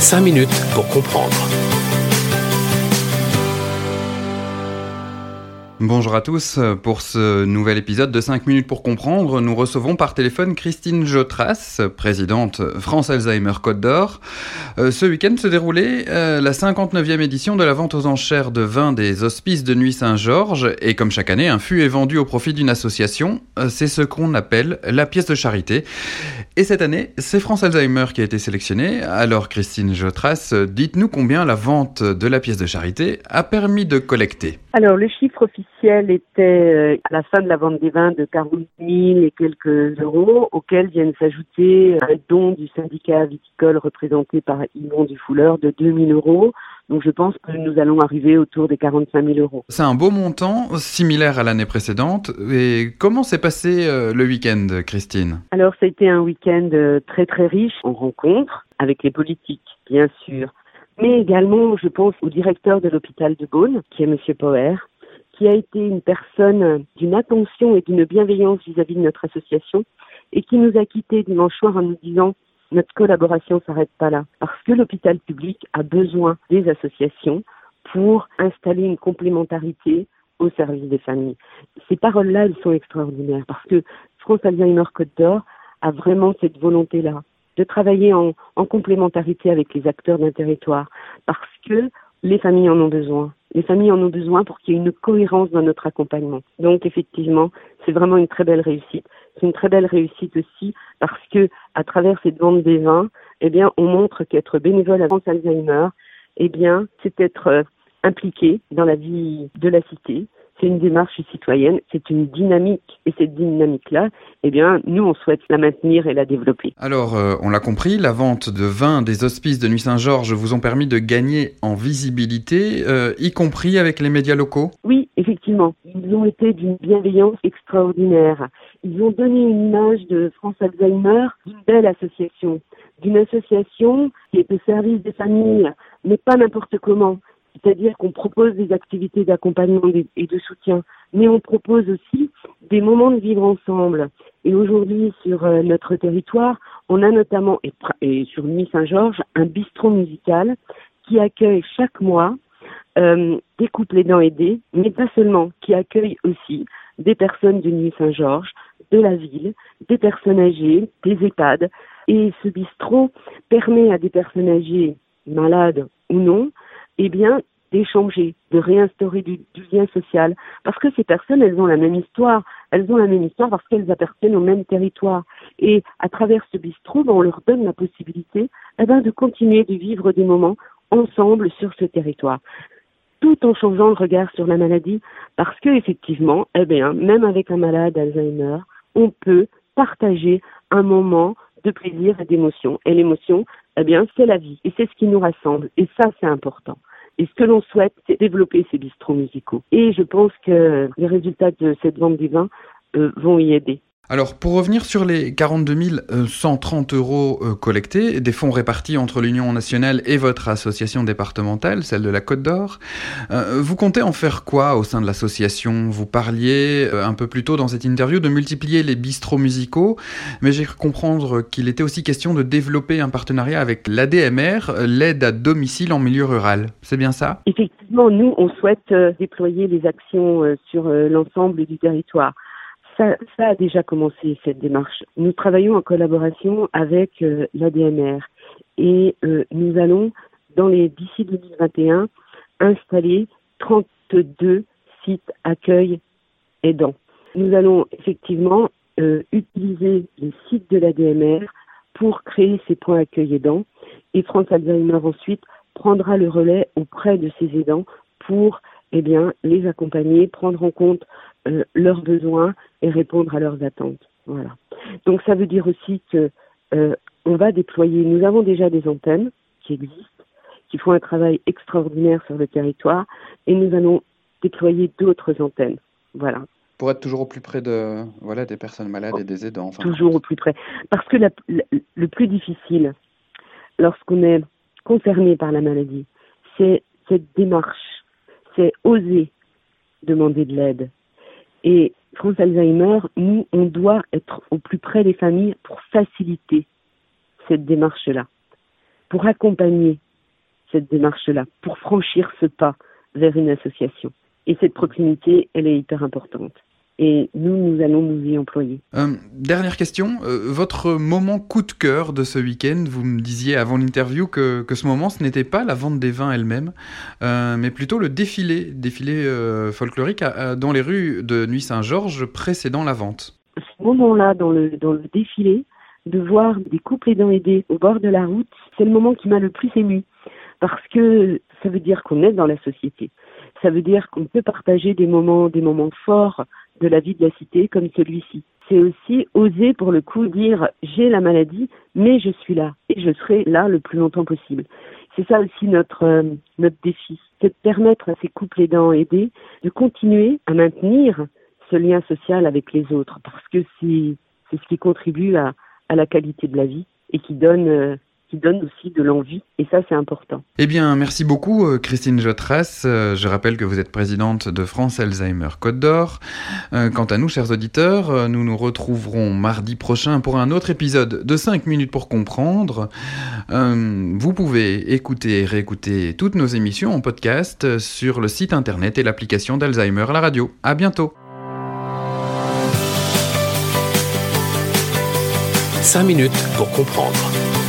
5 minutes pour comprendre. Bonjour à tous. Pour ce nouvel épisode de 5 minutes pour comprendre, nous recevons par téléphone Christine Jotras, présidente France Alzheimer Côte d'Or. Euh, ce week-end se déroulait euh, la 59e édition de la vente aux enchères de vin des Hospices de Nuit Saint-Georges et comme chaque année, un fût est vendu au profit d'une association. Euh, c'est ce qu'on appelle la pièce de charité. Et cette année, c'est France Alzheimer qui a été sélectionnée. Alors Christine Jotras, dites-nous combien la vente de la pièce de charité a permis de collecter. Alors le chiffre officiel était euh, à la fin de la vente des vins de 40 000 et quelques euros, auxquels viennent s'ajouter un don du syndicat viticole représenté par Yvon Dufouleur de 2 000 euros. Donc je pense que nous allons arriver autour des 45 000 euros. C'est un beau montant, similaire à l'année précédente. Et comment s'est passé euh, le week-end, Christine? Alors ça a été un week-end euh, très très riche en rencontres avec les politiques, bien sûr, mais également, je pense, au directeur de l'hôpital de Beaune, qui est Monsieur Power, qui a été une personne d'une attention et d'une bienveillance vis-à-vis de notre association et qui nous a quittés dimanche soir en nous disant notre collaboration s'arrête pas là parce que l'hôpital public a besoin des associations pour installer une complémentarité au service des familles. Ces paroles-là, elles sont extraordinaires parce que France Alzheimer Côte d'Or a vraiment cette volonté-là de travailler en complémentarité avec les acteurs d'un territoire parce que les familles en ont besoin. Les familles en ont besoin pour qu'il y ait une cohérence dans notre accompagnement. Donc effectivement, c'est vraiment une très belle réussite. C'est une très belle réussite aussi parce que à travers cette vente des vins, eh bien, on montre qu'être bénévole à France Alzheimer, eh bien, c'est être euh, impliqué dans la vie de la cité, c'est une démarche citoyenne, c'est une dynamique. Et cette dynamique-là, eh bien, nous, on souhaite la maintenir et la développer. Alors, euh, on l'a compris, la vente de vin des hospices de Nuit Saint-Georges vous ont permis de gagner en visibilité, euh, y compris avec les médias locaux Oui, effectivement. Ils ont été d'une bienveillance extraordinaire. Ils ont donné une image de France Alzheimer d'une belle association, d'une association qui est au service des familles, mais pas n'importe comment c'est-à-dire qu'on propose des activités d'accompagnement et de soutien, mais on propose aussi des moments de vivre ensemble. Et aujourd'hui, sur euh, notre territoire, on a notamment, et, sur Nuit Saint-Georges, un bistrot musical qui accueille chaque mois euh, des couples aidants aidés, mais pas seulement, qui accueille aussi des personnes de Nuit Saint-Georges, de la ville, des personnes âgées, des EHPAD. Et ce bistrot permet à des personnes âgées, malades ou non, eh bien, d'échanger, de réinstaurer du, lien social. Parce que ces personnes, elles ont la même histoire. Elles ont la même histoire parce qu'elles appartiennent au même territoire. Et à travers ce bistrot, ben, on leur donne la possibilité eh ben, de continuer de vivre des moments ensemble sur ce territoire tout en changeant le regard sur la maladie, parce que effectivement, eh bien, même avec un malade Alzheimer, on peut partager un moment de plaisir et d'émotion. Et l'émotion, eh bien, c'est la vie. Et c'est ce qui nous rassemble. Et ça, c'est important. Et ce que l'on souhaite, c'est développer ces bistrots musicaux. Et je pense que les résultats de cette vente du vin euh, vont y aider. Alors, pour revenir sur les 42 130 euros euh, collectés, des fonds répartis entre l'Union nationale et votre association départementale, celle de la Côte d'Or, euh, vous comptez en faire quoi au sein de l'association? Vous parliez euh, un peu plus tôt dans cette interview de multiplier les bistrots musicaux, mais j'ai cru comprendre qu'il était aussi question de développer un partenariat avec l'ADMR, l'aide à domicile en milieu rural. C'est bien ça? Effectivement, nous, on souhaite déployer les actions sur l'ensemble du territoire ça, a déjà commencé cette démarche. Nous travaillons en collaboration avec euh, l'ADMR et euh, nous allons, dans les d'ici 2021, installer 32 sites accueil aidants. Nous allons effectivement euh, utiliser les sites de l'ADMR pour créer ces points accueil aidants et France Alzheimer ensuite prendra le relais auprès de ces aidants pour eh bien, les accompagner, prendre en compte euh, leurs besoins et répondre à leurs attentes. Voilà. Donc ça veut dire aussi que euh, on va déployer. Nous avons déjà des antennes qui existent, qui font un travail extraordinaire sur le territoire, et nous allons déployer d'autres antennes. Voilà. Pour être toujours au plus près de voilà des personnes malades et des aidants. Toujours au plus près, parce que le plus difficile lorsqu'on est concerné par la maladie, c'est cette démarche, c'est oser demander de l'aide, et France Alzheimer, nous, on doit être au plus près des familles pour faciliter cette démarche-là. pour accompagner cette démarche-là, pour franchir ce pas vers une association. Et cette proximité, elle est hyper importante et nous, nous allons nous y employer. Euh, dernière question, euh, votre moment coup de cœur de ce week-end, vous me disiez avant l'interview que, que, ce moment, ce n'était pas la vente des vins elle-même, euh, mais plutôt le défilé, défilé folklorique dans les rues de Nuit Saint-Georges précédant la vente. Ce moment-là, dans le, dans le défilé, de voir des couples aidants aidés au bord de la route, c'est le moment qui m'a le plus ému, parce que ça veut dire qu'on est dans la société. Ça veut dire qu'on peut partager des moments, des moments forts de la vie de la cité comme celui-ci. C'est aussi oser pour le coup dire j'ai la maladie, mais je suis là et je serai là le plus longtemps possible. C'est ça aussi notre euh, notre défi, c'est de permettre à ces couples aidants aidés de continuer à maintenir ce lien social avec les autres parce que c'est ce qui contribue à, à la qualité de la vie et qui donne euh, qui donne aussi de l'envie. Et ça, c'est important. Eh bien, merci beaucoup, euh, Christine Jotras. Euh, je rappelle que vous êtes présidente de France Alzheimer Côte d'Or. Euh, quant à nous, chers auditeurs, nous nous retrouverons mardi prochain pour un autre épisode de 5 minutes pour comprendre. vous pouvez écouter et réécouter toutes nos émissions en podcast sur le site internet et l'application d'Alzheimer à la radio. À bientôt. 5 minutes pour comprendre.